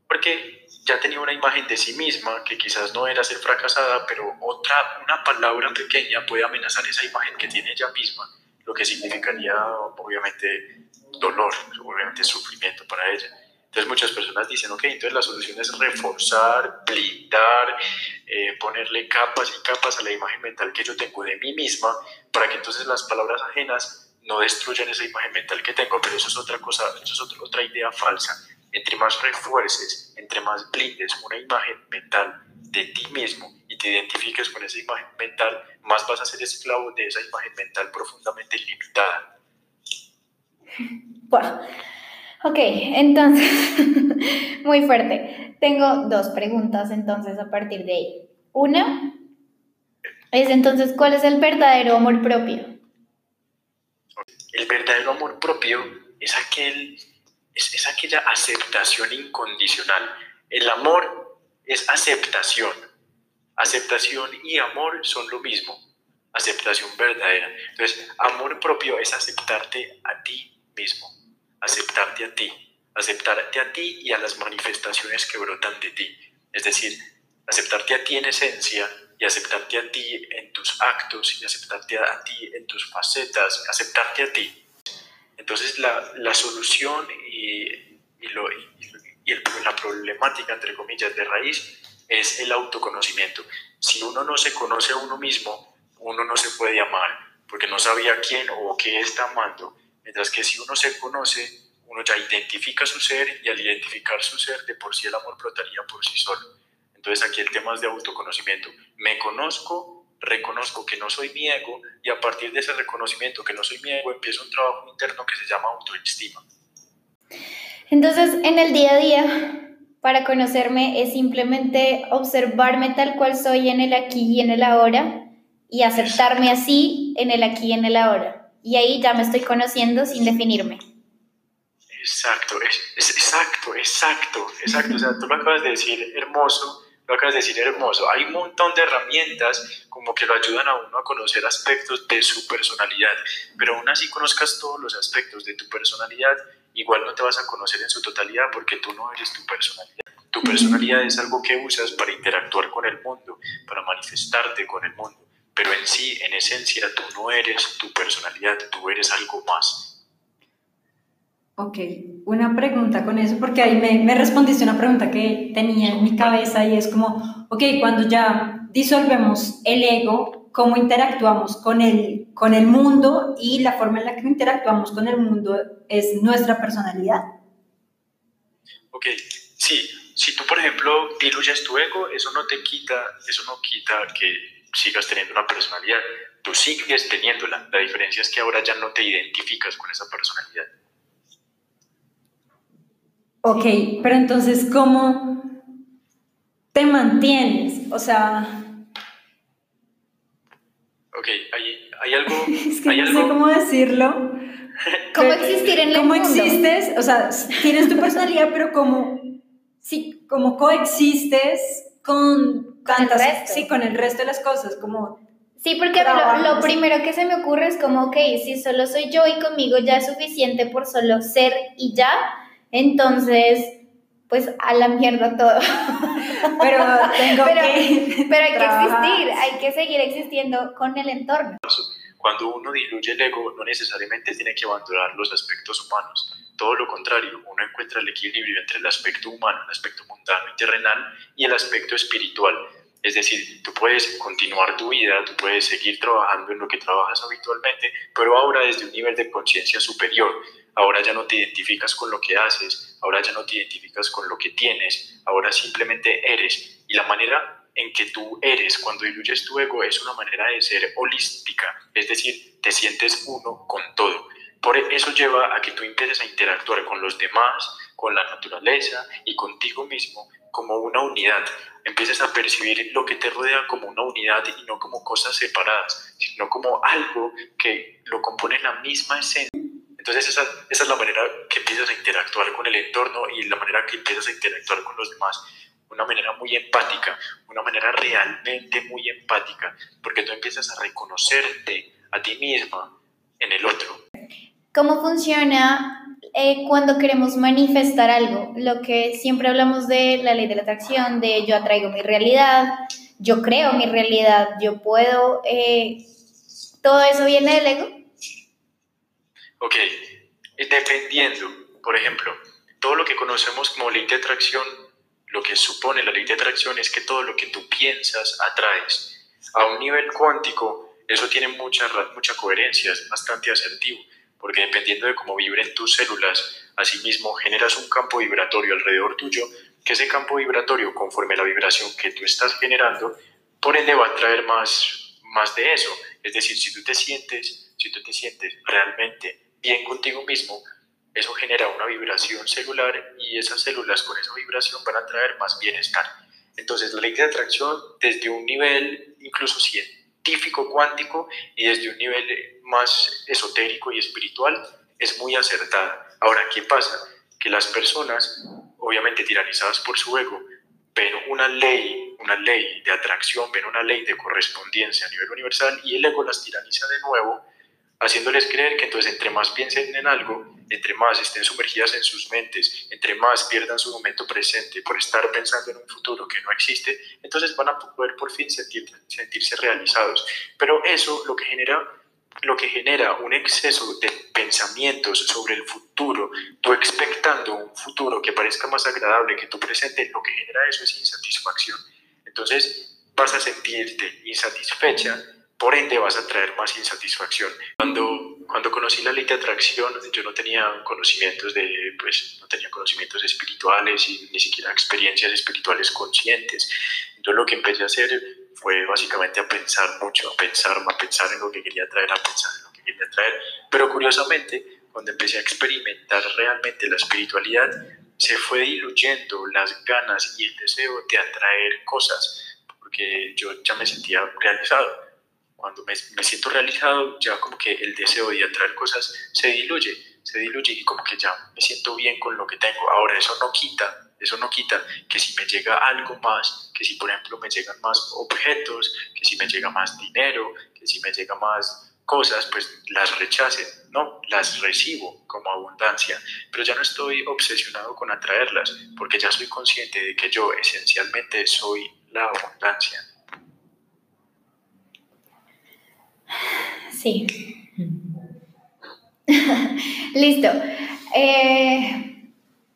C: porque ya tenía una imagen de sí misma que quizás no era ser fracasada, pero otra, una palabra pequeña puede amenazar esa imagen que tiene ella misma, lo que significaría obviamente dolor, obviamente sufrimiento para ella. Entonces muchas personas dicen, ok, entonces la solución es reforzar, blindar, eh, ponerle capas y capas a la imagen mental que yo tengo de mí misma para que entonces las palabras ajenas no destruyan esa imagen mental que tengo. Pero eso es otra cosa, eso es otra, idea falsa. Entre más refuerces, entre más blindes una imagen mental de ti mismo y te identifiques con esa imagen mental, más vas a ser esclavo de esa imagen mental profundamente limitada.
A: Bueno. Ok, entonces, [laughs] muy fuerte. Tengo dos preguntas entonces a partir de ahí. Una es entonces, ¿cuál es el verdadero amor propio?
C: El verdadero amor propio es, aquel, es, es aquella aceptación incondicional. El amor es aceptación. Aceptación y amor son lo mismo. Aceptación verdadera. Entonces, amor propio es aceptarte a ti mismo aceptarte a ti, aceptarte a ti y a las manifestaciones que brotan de ti. Es decir, aceptarte a ti en esencia y aceptarte a ti en tus actos y aceptarte a ti en tus facetas, aceptarte a ti. Entonces la, la solución y, y, lo, y, la problemática, entre comillas, de raíz es el autoconocimiento. Si uno no se conoce a uno mismo, uno no se puede amar, porque no sabía quién o qué está amando Mientras que si uno se conoce, uno ya identifica su ser y al identificar su ser, de por sí el amor brotaría por sí solo. Entonces aquí el tema es de autoconocimiento. Me conozco, reconozco que no soy mi ego y a partir de ese reconocimiento que no soy mi ego empiezo un trabajo interno que se llama autoestima.
A: Entonces en el día a día, para conocerme es simplemente observarme tal cual soy en el aquí y en el ahora y aceptarme así en el aquí y en el ahora. Y ahí ya me estoy conociendo sin definirme.
C: Exacto, es, exacto, exacto, exacto. O sea, tú lo acabas de decir hermoso, lo acabas de decir hermoso. Hay un montón de herramientas como que lo ayudan a uno a conocer aspectos de su personalidad, pero aún así conozcas todos los aspectos de tu personalidad, igual no te vas a conocer en su totalidad porque tú no eres tu personalidad. Tu personalidad es algo que usas para interactuar con el mundo, para manifestarte con el mundo, pero en sí, en esencia, tú no eres tu personalidad, tú eres algo más.
B: Ok, una pregunta con eso, porque ahí me, me, respondiste una pregunta que tenía en mi cabeza y es como, ok, cuando ya disolvemos el ego, ¿cómo interactuamos con el, con el mundo y la forma en la que interactuamos con el mundo es nuestra personalidad?
C: Ok, sí, si tú, por ejemplo, diluyes tu ego, eso no te quita, eso no quita que sigas teniendo una personalidad, tú sigues teniéndola, la diferencia es que ahora ya no te identificas con esa personalidad.
B: Ok, pero entonces, ¿cómo te mantienes? O sea...
C: Ok, hay, hay algo... [laughs]
B: Es que
C: hay
B: no
C: algo,
B: sé cómo decirlo. [laughs]
A: ¿Cómo existir en el
B: ¿Cómo
A: mundo?
B: existes? O sea, tienes tu personalidad, pero ¿cómo, sí, cómo coexistes con tantas...
A: resto.
B: Sí, con el resto de las cosas, como...
A: Sí, porque lo, lo primero que se me ocurre es como, ok, si solo soy yo y conmigo ya es suficiente por solo ser y ya, entonces, pues a la mierda todo. [laughs]
B: Pero tengo
A: Pero-
B: que...
A: Pero hay que
B: trabajar.
A: existir, hay que seguir existiendo con el entorno.
C: Cuando uno diluye el ego, no necesariamente tiene que abandonar los aspectos humanos. Todo lo contrario, uno encuentra el equilibrio entre el aspecto humano, el aspecto mundano y terrenal, y el aspecto espiritual. Es decir, tú puedes continuar tu vida, tú puedes seguir trabajando en lo que trabajas habitualmente, pero ahora desde un nivel de conciencia superior. Ahora ya no te identificas con lo que haces, ahora ya no te identificas con lo que tienes, ahora simplemente eres. Y la manera en que tú eres cuando diluyes tu ego es una manera de ser holística, es decir, te sientes uno con todo. Por eso lleva a que tú empieces a interactuar con los demás, con la naturaleza y contigo mismo como una unidad. Empieces a percibir lo que te rodea como una unidad y no como cosas separadas, sino como algo que lo compone la misma esencia. Entonces esa, esa es la manera que empiezas a interactuar con el entorno y la manera que empiezas a interactuar con los demás. Una manera muy empática, una manera realmente muy empática, porque tú empiezas a reconocerte a ti misma en el otro.
A: ¿Cómo funciona eh, cuando queremos manifestar algo? Lo que siempre hablamos de la ley de la atracción, de yo atraigo mi realidad, yo creo mi realidad, yo puedo... eh, ¿Todo eso viene del ego?
C: Ok, dependiendo, por ejemplo, todo lo que conocemos como ley de atracción, lo que supone la ley de atracción es que todo lo que tú piensas atraes. A un nivel cuántico, eso tiene mucha, mucha coherencia, es bastante asertivo, porque dependiendo de cómo vibren tus células, asimismo generas un campo vibratorio alrededor tuyo, que ese campo vibratorio, conforme la vibración que tú estás generando, por ende va a traer más, más de eso. Es decir, si tú te sientes, si tú te sientes realmente bien contigo mismo, eso genera una vibración celular y esas células con esa vibración van a traer más bienestar. Entonces, la ley de atracción desde un nivel incluso científico cuántico y desde un nivel más esotérico y espiritual es muy acertada. Ahora, ¿qué pasa? Que las personas, obviamente tiranizadas por su ego, ven una ley, una ley de atracción, ven una ley de correspondencia a nivel universal y el ego las tiraniza de nuevo, haciéndoles creer que entonces entre más piensen en algo, entre más estén sumergidas en sus mentes, entre más pierdan su momento presente por estar pensando en un futuro que no existe, entonces van a poder por fin sentir, sentirse realizados. Pero eso lo que genera lo que genera un exceso de pensamientos sobre el futuro, tú expectando un futuro que parezca más agradable que tu presente, lo que genera eso es insatisfacción. Entonces vas a sentirte insatisfecha, por ende vas a traer más insatisfacción. Cuando, cuando conocí la ley de atracción, yo no tenía conocimientos de, pues, no tenía conocimientos espirituales y ni siquiera experiencias espirituales conscientes. Entonces lo que empecé a hacer fue básicamente a pensar mucho, a pensar, a pensar en lo que quería traer, a pensar en lo que quería traer. Pero curiosamente, cuando empecé a experimentar realmente la espiritualidad, se fue diluyendo las ganas y el deseo de atraer cosas, porque yo ya me sentía realizado. Cuando me, me siento realizado, ya como que el deseo de atraer cosas se diluye, se diluye y como que ya me siento bien con lo que tengo. Ahora eso no quita eso no quita que si me llega algo más, que si por ejemplo me llegan más objetos, que si me llega más dinero, que si me llega más cosas, pues las rechace, no, las recibo como abundancia, pero ya no estoy obsesionado con atraerlas, porque ya soy consciente de que yo esencialmente soy la abundancia.
A: Sí. [laughs] Listo. Eh,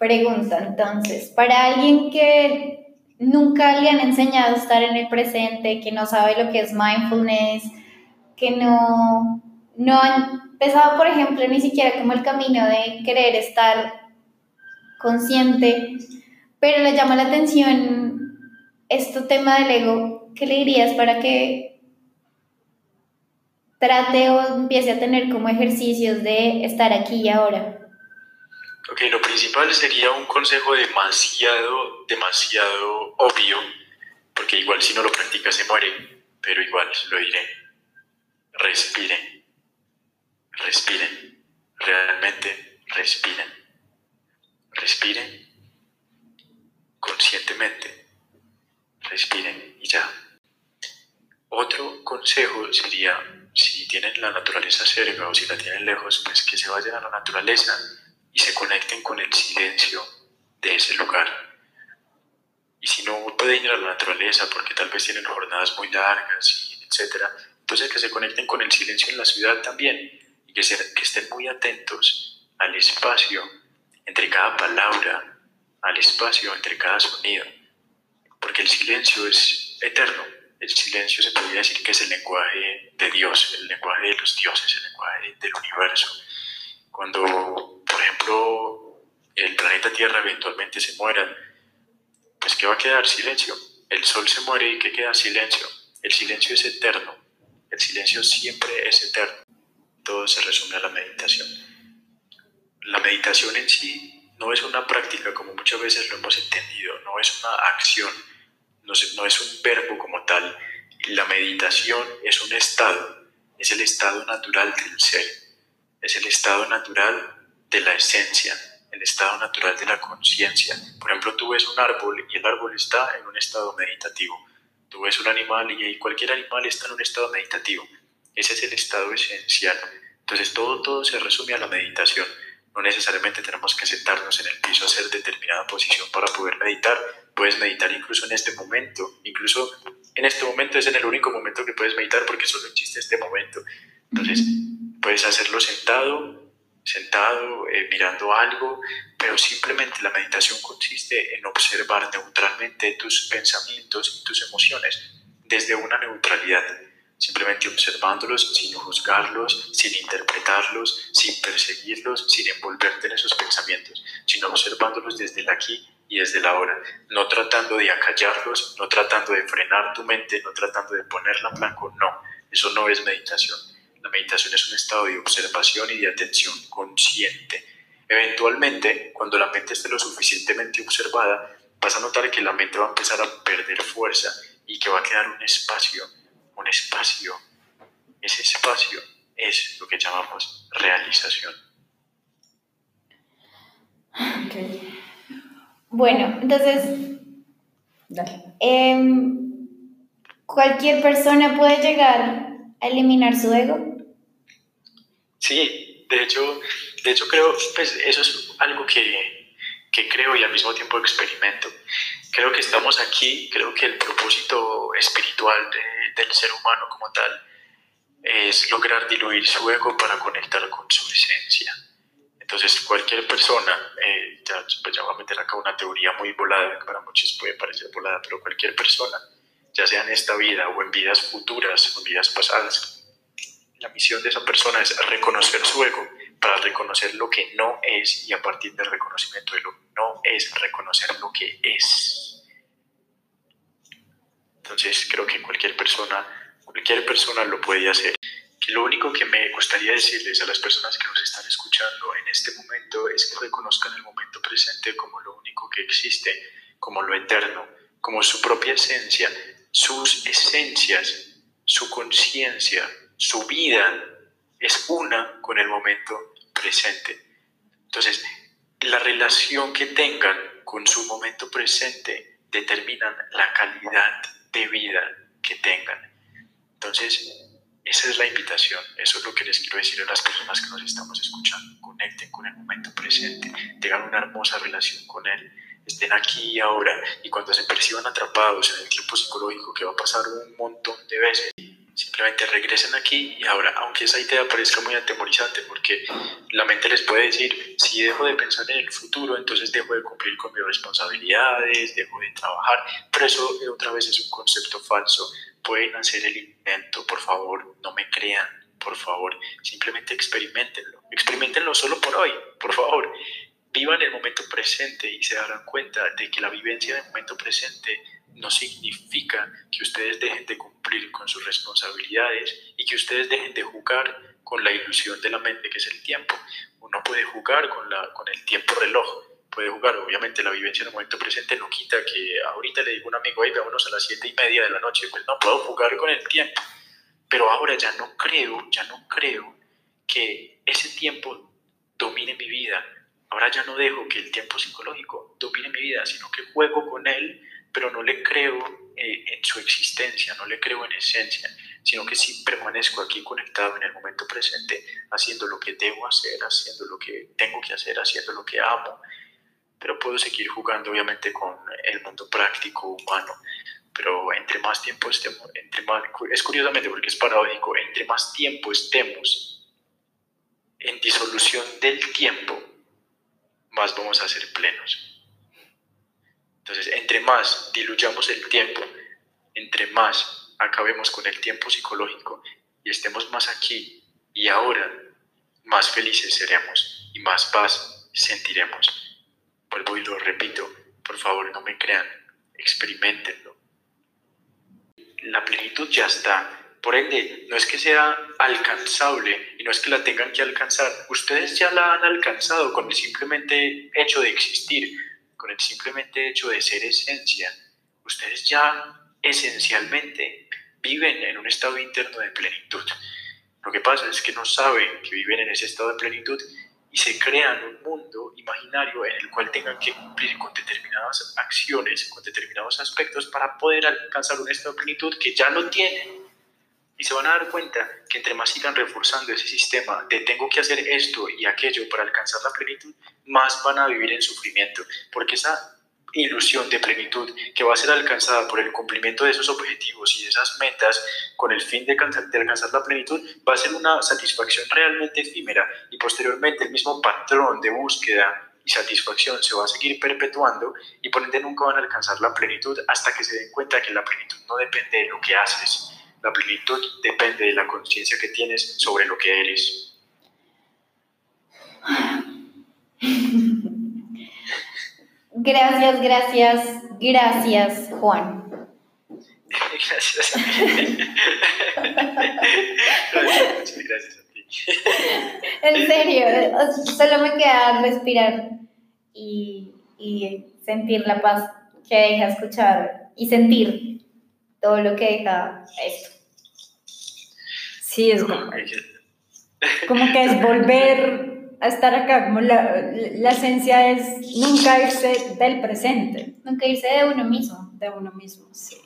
A: Pregunta entonces, para alguien que nunca le han enseñado a estar en el presente, que no sabe lo que es mindfulness, que no, no han empezado, por ejemplo, ni siquiera como el camino de querer estar consciente, pero le llama la atención este tema del ego, ¿qué le dirías para que trate o empiece a tener como ejercicios de estar aquí y ahora?
C: Ok, lo principal sería un consejo demasiado, demasiado obvio, porque igual si no lo practica se muere, pero igual lo diré. Respiren, respiren, realmente respiren. Respiren conscientemente, respiren y ya. Otro consejo sería, si tienen la naturaleza cerca o si la tienen lejos, pues que se vayan a la naturaleza y se conecten con el silencio de ese lugar. Y si no pueden ir a la naturaleza porque tal vez tienen jornadas muy largas, etc., entonces que se conecten con el silencio en la ciudad también y que, que estén muy atentos al espacio entre cada palabra, al espacio entre cada sonido, porque el silencio es eterno. El silencio se podría decir que es el lenguaje de Dios, el lenguaje de los dioses, el lenguaje del universo. Cuando ejemplo, el planeta Tierra eventualmente se muera, pues ¿qué va a quedar? Silencio. El Sol se muere y ¿qué queda? Silencio. El silencio es eterno. El silencio siempre es eterno. Todo se resume a la meditación. La meditación en sí no es una práctica como muchas veces lo hemos entendido, no es una acción, no es un verbo como tal. La meditación es un estado, es el estado natural del ser, es el estado natural de la esencia, el estado natural de la conciencia. Por ejemplo, tú ves un árbol y el árbol está en un estado meditativo. Tú ves un animal y cualquier animal está en un estado meditativo. Ese es el estado esencial. Entonces todo, todo se resume a la meditación. No necesariamente tenemos que sentarnos en el piso a hacer determinada posición para poder meditar. Puedes meditar incluso en este momento. Incluso en este momento es en el único momento que puedes meditar porque solo existe este momento. Entonces puedes hacerlo sentado, sentado eh, mirando algo, pero simplemente la meditación consiste en observar neutralmente tus pensamientos y tus emociones desde una neutralidad, simplemente observándolos sin juzgarlos, sin interpretarlos, sin perseguirlos, sin envolverte en esos pensamientos, sino observándolos desde el aquí y desde la ahora, no tratando de acallarlos, no tratando de frenar tu mente, no tratando de ponerla en blanco, no, eso no es meditación la meditación es un estado de observación y de atención consciente. Eventualmente, cuando la mente esté lo suficientemente observada, vas a notar que la mente va a empezar a perder fuerza y que va a quedar un espacio, un espacio. Ese espacio es lo que llamamos realización.
A: Bueno, entonces, em, cualquier persona puede llegar a eliminar su ego.
C: Sí, de hecho, de hecho creo, pues eso es algo que, que creo y al mismo tiempo experimento. Creo que estamos aquí, creo que el propósito espiritual del ser humano como tal es lograr diluir su ego para conectar con su esencia. Entonces, cualquier persona, eh, ya, pues ya voy a meter acá una teoría muy volada, que para muchos puede parecer volada, pero cualquier persona, ya sea en esta vida o en vidas futuras o en vidas pasadas, la misión de esa persona es reconocer su ego para reconocer lo que no es y a partir del reconocimiento de lo que no es, reconocer lo que es. Entonces creo que cualquier persona, cualquier persona lo puede hacer. lo único que me gustaría decirles a las personas que nos están escuchando en este momento es que reconozcan el momento presente como lo único que existe, como lo eterno, como su propia esencia, sus esencias, su conciencia, su vida es una con el momento presente. Entonces, la relación que tengan con su momento presente determinan la calidad de vida que tengan. Entonces, esa es la invitación, eso es lo que les quiero decir a las personas que nos estamos escuchando. Conecten con el momento presente, tengan una hermosa relación con él, estén aquí y ahora y cuando se perciban atrapados en el tiempo psicológico que va a pasar un montón de veces, simplemente regresen aquí y ahora, aunque esa idea parezca muy atemorizante, porque la mente les puede decir, si dejo de pensar en el futuro, entonces dejo de cumplir con mis responsabilidades, dejo de trabajar, pero eso otra vez es un concepto falso. Pueden hacer el intento, por favor, no me crean, por favor, simplemente experimentenlo, experimentenlo solo por hoy, por favor. Vivan el momento presente y se darán cuenta de que la vivencia del momento presente no significa que ustedes dejen de cumplir con sus responsabilidades y que ustedes dejen de jugar con la ilusión de la mente que es el tiempo. Uno puede jugar con, el tiempo reloj, puede jugar, obviamente la vivencia en el momento presente no quita que ahorita le digo a un amigo, hey, vámonos a las siete y media de la noche, pues no puedo jugar con el tiempo. Pero ahora ya no creo, ya no creo que ese tiempo domine mi vida. Ahora ya no dejo que el tiempo psicológico domine mi vida, sino que juego con él pero no le creo eh, en su existencia, no le creo en esencia, sino que sí permanezco aquí conectado en el momento presente, haciendo lo que debo hacer, haciendo lo que tengo que hacer, haciendo lo que amo, pero puedo seguir jugando obviamente con el mundo práctico humano, pero entre más tiempo estemos, entre más, es curiosamente porque es paradójico, entre más tiempo estemos en disolución del tiempo, más vamos a ser plenos. Entonces, entre más diluyamos el tiempo, entre más acabemos con el tiempo psicológico y estemos más aquí y ahora, más felices seremos y más paz sentiremos. Vuelvo y lo repito, por favor no me crean, experimentenlo. La plenitud ya está. Por ende, no es que sea alcanzable y no es que la tengan que alcanzar. Ustedes ya la han alcanzado con el simplemente hecho de existir con el simplemente hecho de ser esencia, ustedes ya esencialmente viven en un estado interno de plenitud. Lo que pasa es que no saben que viven en ese estado de plenitud y se crean un mundo imaginario en el cual tengan que cumplir con determinadas acciones, con determinados aspectos para poder alcanzar un estado de plenitud que ya lo tienen y se van a dar cuenta que entre más sigan reforzando ese sistema de tengo que hacer esto y aquello para alcanzar la plenitud, más van a vivir en sufrimiento, porque esa ilusión de plenitud que va a ser alcanzada por el cumplimiento de esos objetivos y de esas metas con el fin de, de alcanzar la plenitud va a ser una satisfacción realmente efímera y posteriormente el mismo patrón de búsqueda y satisfacción se va a seguir perpetuando y por ende nunca van a alcanzar la plenitud hasta que se den cuenta que la plenitud no depende de lo que haces, la plenitud depende de la conciencia que tienes sobre lo que eres.
A: Gracias, gracias, gracias, Juan. [laughs]
C: Gracias a ti. [laughs] gracias, gracias a ti.
A: En serio, solo me queda respirar y, y sentir la paz que deja escuchar y sentir todo lo que deja esto.
B: Sí, es como, como que es volver a estar acá, como la, la esencia es nunca irse del presente.
A: Nunca irse de uno mismo.
B: De uno mismo, sí.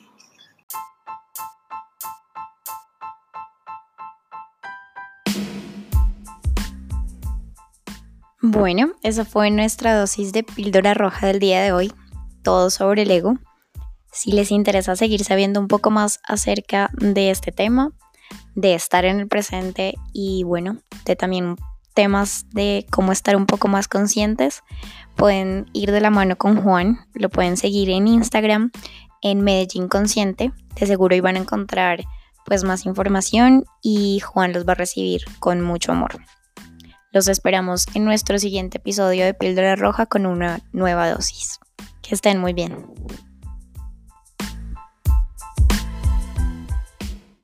A: Bueno, esa fue nuestra dosis de píldora roja del día de hoy, todo sobre el ego. Si les interesa seguir sabiendo un poco más acerca de este tema, de estar en el presente y bueno, de también temas de cómo estar un poco más conscientes, pueden ir de la mano con Juan, lo pueden seguir en Instagram en Medellín Consciente, de seguro iban a encontrar pues más información y Juan los va a recibir con mucho amor. Los esperamos en nuestro siguiente episodio de Píldora Roja con una nueva dosis. Que estén muy bien.